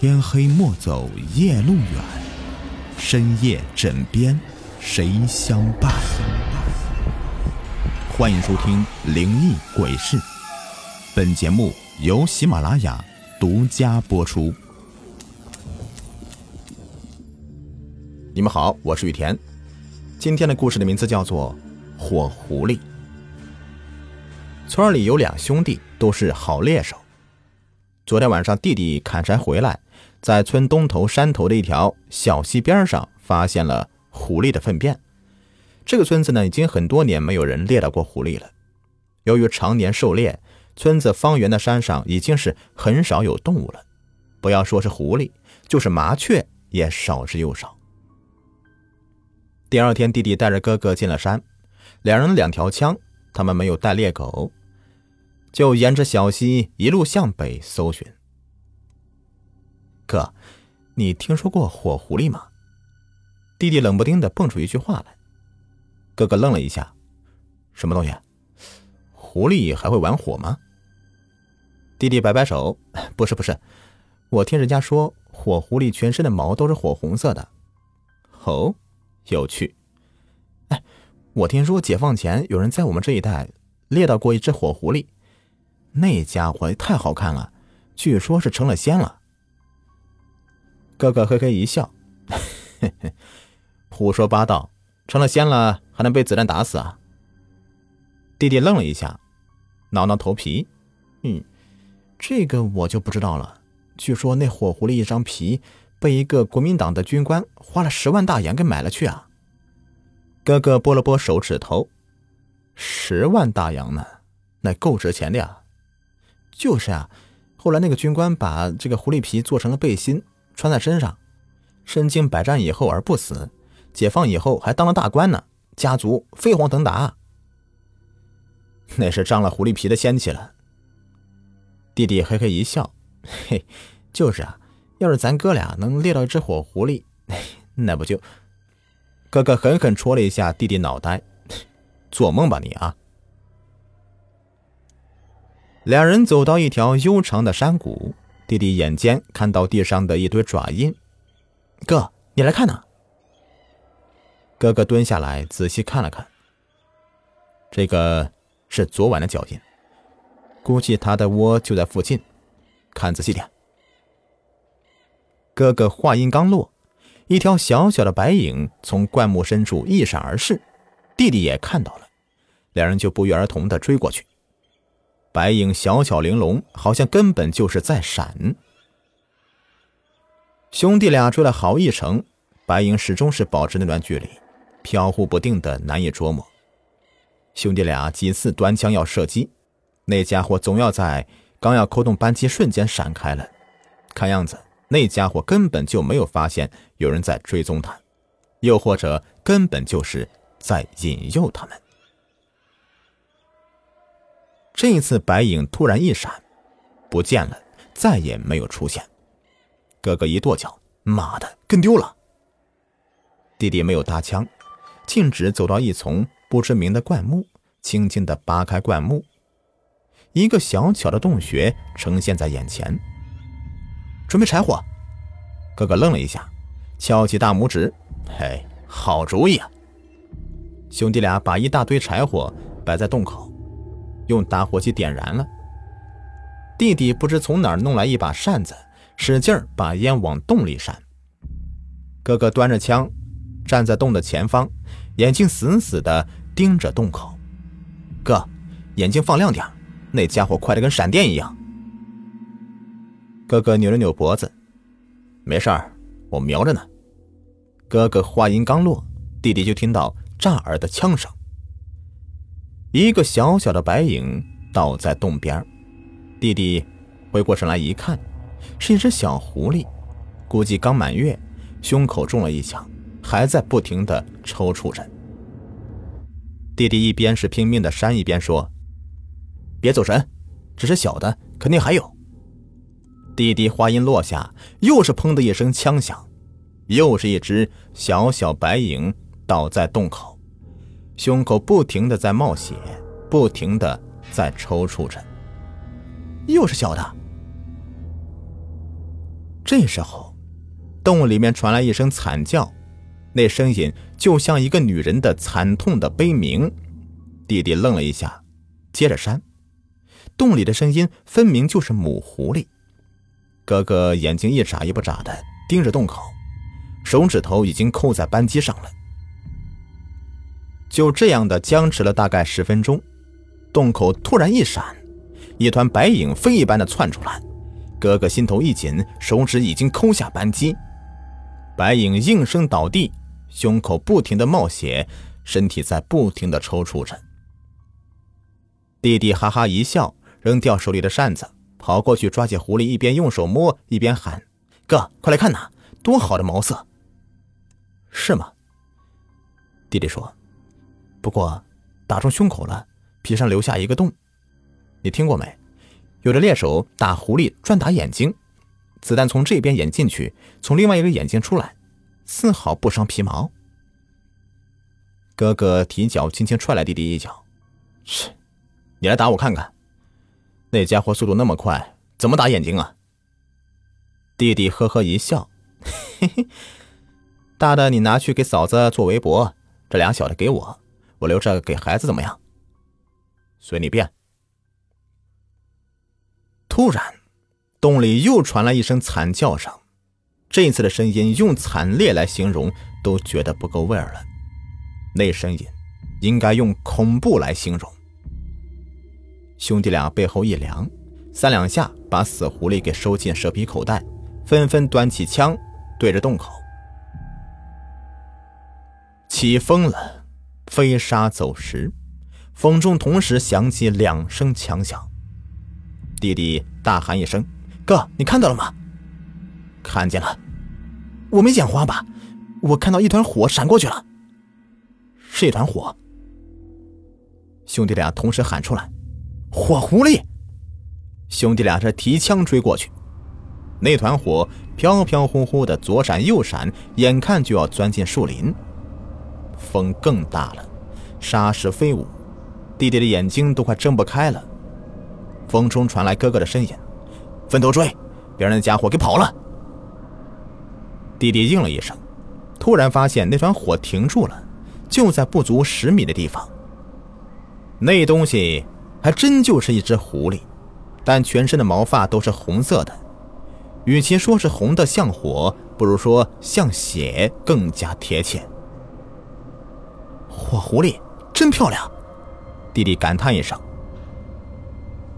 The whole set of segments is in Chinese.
天黑莫走夜路远，深夜枕边谁相伴？欢迎收听《灵异鬼事》，本节目由喜马拉雅独家播出。你们好，我是雨田。今天的故事的名字叫做《火狐狸》。村里有两兄弟，都是好猎手。昨天晚上，弟弟砍柴回来，在村东头山头的一条小溪边上发现了狐狸的粪便。这个村子呢，已经很多年没有人猎到过狐狸了。由于常年狩猎，村子方圆的山上已经是很少有动物了。不要说是狐狸，就是麻雀也少之又少。第二天，弟弟带着哥哥进了山，两人两条枪，他们没有带猎狗。就沿着小溪一路向北搜寻。哥，你听说过火狐狸吗？弟弟冷不丁的蹦出一句话来。哥哥愣了一下，什么东西？狐狸还会玩火吗？弟弟摆摆手，不是不是，我听人家说火狐狸全身的毛都是火红色的。哦，有趣。哎，我听说解放前有人在我们这一带猎到过一只火狐狸。那家伙太好看了，据说是成了仙了。哥哥嘿嘿一笑，嘿嘿，胡说八道，成了仙了还能被子弹打死啊？弟弟愣了一下，挠挠头皮，嗯，这个我就不知道了。据说那火狐狸一张皮被一个国民党的军官花了十万大洋给买了去啊。哥哥拨了拨手指头，十万大洋呢，那够值钱的呀。就是啊，后来那个军官把这个狐狸皮做成了背心，穿在身上，身经百战以后而不死，解放以后还当了大官呢，家族飞黄腾达。那是长了狐狸皮的仙气了。弟弟嘿嘿一笑，嘿，就是啊，要是咱哥俩能猎到一只火狐狸，那不就……哥哥狠狠戳了一下弟弟脑袋，做梦吧你啊！两人走到一条悠长的山谷，弟弟眼尖看到地上的一堆爪印。哥，你来看呐！哥哥蹲下来仔细看了看，这个是昨晚的脚印，估计他的窝就在附近。看仔细点。哥哥话音刚落，一条小小的白影从灌木深处一闪而逝，弟弟也看到了，两人就不约而同的追过去。白影小巧玲珑，好像根本就是在闪。兄弟俩追了好一程，白影始终是保持那段距离，飘忽不定的，难以捉摸。兄弟俩几次端枪要射击，那家伙总要在刚要扣动扳机瞬间闪开了。看样子，那家伙根本就没有发现有人在追踪他，又或者根本就是在引诱他们。这一次，白影突然一闪，不见了，再也没有出现。哥哥一跺脚：“妈的，跟丢了！”弟弟没有搭腔，径直走到一丛不知名的灌木，轻轻的扒开灌木，一个小巧的洞穴呈现在眼前。准备柴火，哥哥愣了一下，翘起大拇指：“嘿，好主意啊！”兄弟俩把一大堆柴火摆在洞口。用打火机点燃了。弟弟不知从哪儿弄来一把扇子，使劲把烟往洞里扇。哥哥端着枪，站在洞的前方，眼睛死死地盯着洞口。哥，眼睛放亮点那家伙快得跟闪电一样。哥哥扭了扭脖子，没事儿，我瞄着呢。哥哥话音刚落，弟弟就听到炸耳的枪声。一个小小的白影倒在洞边，弟弟回过神来一看，是一只小狐狸，估计刚满月，胸口中了一枪，还在不停的抽搐着。弟弟一边是拼命的扇，一边说：“别走神，只是小的，肯定还有。”弟弟话音落下，又是砰的一声枪响，又是一只小小白影倒在洞口。胸口不停的在冒血，不停的在抽搐着。又是小的。这时候，洞里面传来一声惨叫，那声音就像一个女人的惨痛的悲鸣。弟弟愣了一下，接着扇。洞里的声音分明就是母狐狸。哥哥眼睛一眨一不眨的盯着洞口，手指头已经扣在扳机上了。就这样的僵持了大概十分钟，洞口突然一闪，一团白影飞一般的窜出来。哥哥心头一紧，手指已经抠下扳机，白影应声倒地，胸口不停的冒血，身体在不停的抽搐着。弟弟哈哈一笑，扔掉手里的扇子，跑过去抓起狐狸，一边用手摸，一边喊：“哥，快来看呐，多好的毛色！”是吗？弟弟说。不过，打中胸口了，皮上留下一个洞。你听过没？有的猎手打狐狸专打眼睛，子弹从这边眼进去，从另外一个眼睛出来，丝毫不伤皮毛。哥哥提脚轻轻踹了弟弟一脚，切，你来打我看看。那家伙速度那么快，怎么打眼睛啊？弟弟呵呵一笑，嘿嘿，大的你拿去给嫂子做围脖，这俩小的给我。我留着给孩子怎么样？随你便。突然，洞里又传来一声惨叫声，这一次的声音用惨烈来形容都觉得不够味儿了。那声音应该用恐怖来形容。兄弟俩背后一凉，三两下把死狐狸给收进蛇皮口袋，纷纷端起枪对着洞口。起风了。飞沙走石，风中同时响起两声枪响。弟弟大喊一声：“哥，你看到了吗？”“看见了。”“我没眼花吧？我看到一团火闪过去了。”“是一团火。”兄弟俩同时喊出来：“火狐狸！”兄弟俩这提枪追过去，那团火飘飘忽忽的左闪右闪，眼看就要钻进树林。风更大了，沙石飞舞，弟弟的眼睛都快睁不开了。风中传来哥哥的声音：“分头追，别让那家伙给跑了。”弟弟应了一声，突然发现那团火停住了，就在不足十米的地方。那东西还真就是一只狐狸，但全身的毛发都是红色的，与其说是红的像火，不如说像血更加贴切。火狐狸真漂亮，弟弟感叹一声。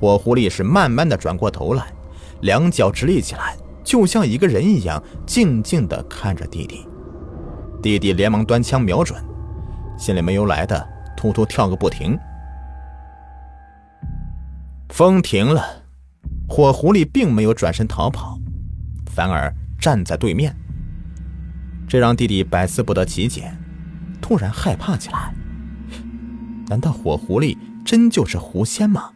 火狐狸是慢慢的转过头来，两脚直立起来，就像一个人一样，静静的看着弟弟。弟弟连忙端枪瞄准，心里没由来的突突跳个不停。风停了，火狐狸并没有转身逃跑，反而站在对面，这让弟弟百思不得其解。突然害怕起来。难道火狐狸真就是狐仙吗？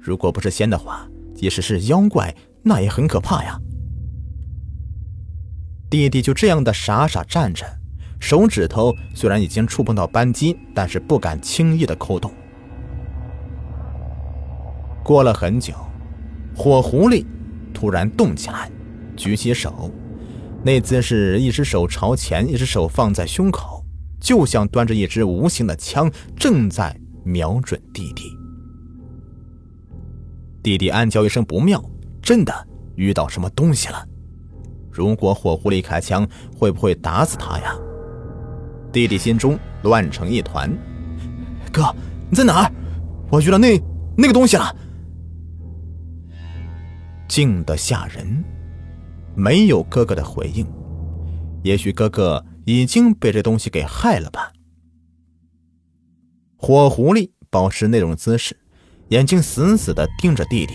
如果不是仙的话，即使是妖怪，那也很可怕呀。弟弟就这样的傻傻站着，手指头虽然已经触碰到扳机，但是不敢轻易的扣动。过了很久，火狐狸突然动起来，举起手，那姿势，一只手朝前，一只手放在胸口。就像端着一支无形的枪，正在瞄准弟弟。弟弟暗叫一声不妙，真的遇到什么东西了。如果火狐狸开枪，会不会打死他呀？弟弟心中乱成一团。哥，你在哪儿？我遇到那那个东西了。静得吓人，没有哥哥的回应。也许哥哥。已经被这东西给害了吧？火狐狸保持那种姿势，眼睛死死的盯着弟弟，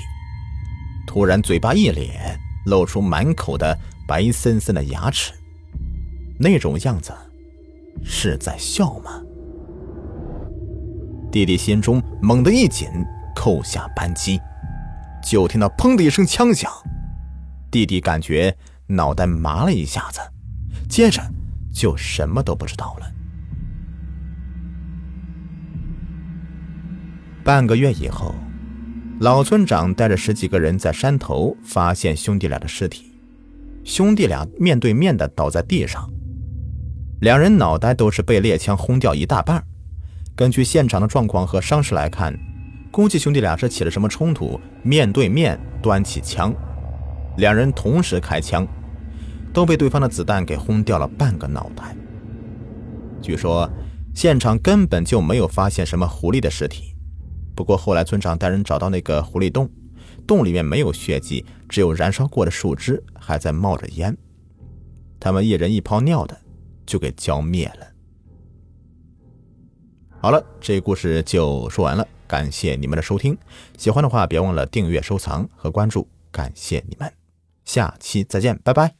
突然嘴巴一咧，露出满口的白森森的牙齿，那种样子是在笑吗？弟弟心中猛地一紧，扣下扳机，就听到砰的一声枪响，弟弟感觉脑袋麻了一下子，接着。就什么都不知道了。半个月以后，老村长带着十几个人在山头发现兄弟俩的尸体，兄弟俩面对面的倒在地上，两人脑袋都是被猎枪轰掉一大半。根据现场的状况和伤势来看，估计兄弟俩是起了什么冲突，面对面端起枪，两人同时开枪，都被对方的子弹给轰掉了半个脑袋。据说现场根本就没有发现什么狐狸的尸体，不过后来村长带人找到那个狐狸洞。洞里面没有血迹，只有燃烧过的树枝还在冒着烟。他们一人一泡尿的，就给浇灭了。好了，这故事就说完了，感谢你们的收听。喜欢的话，别忘了订阅、收藏和关注，感谢你们，下期再见，拜拜。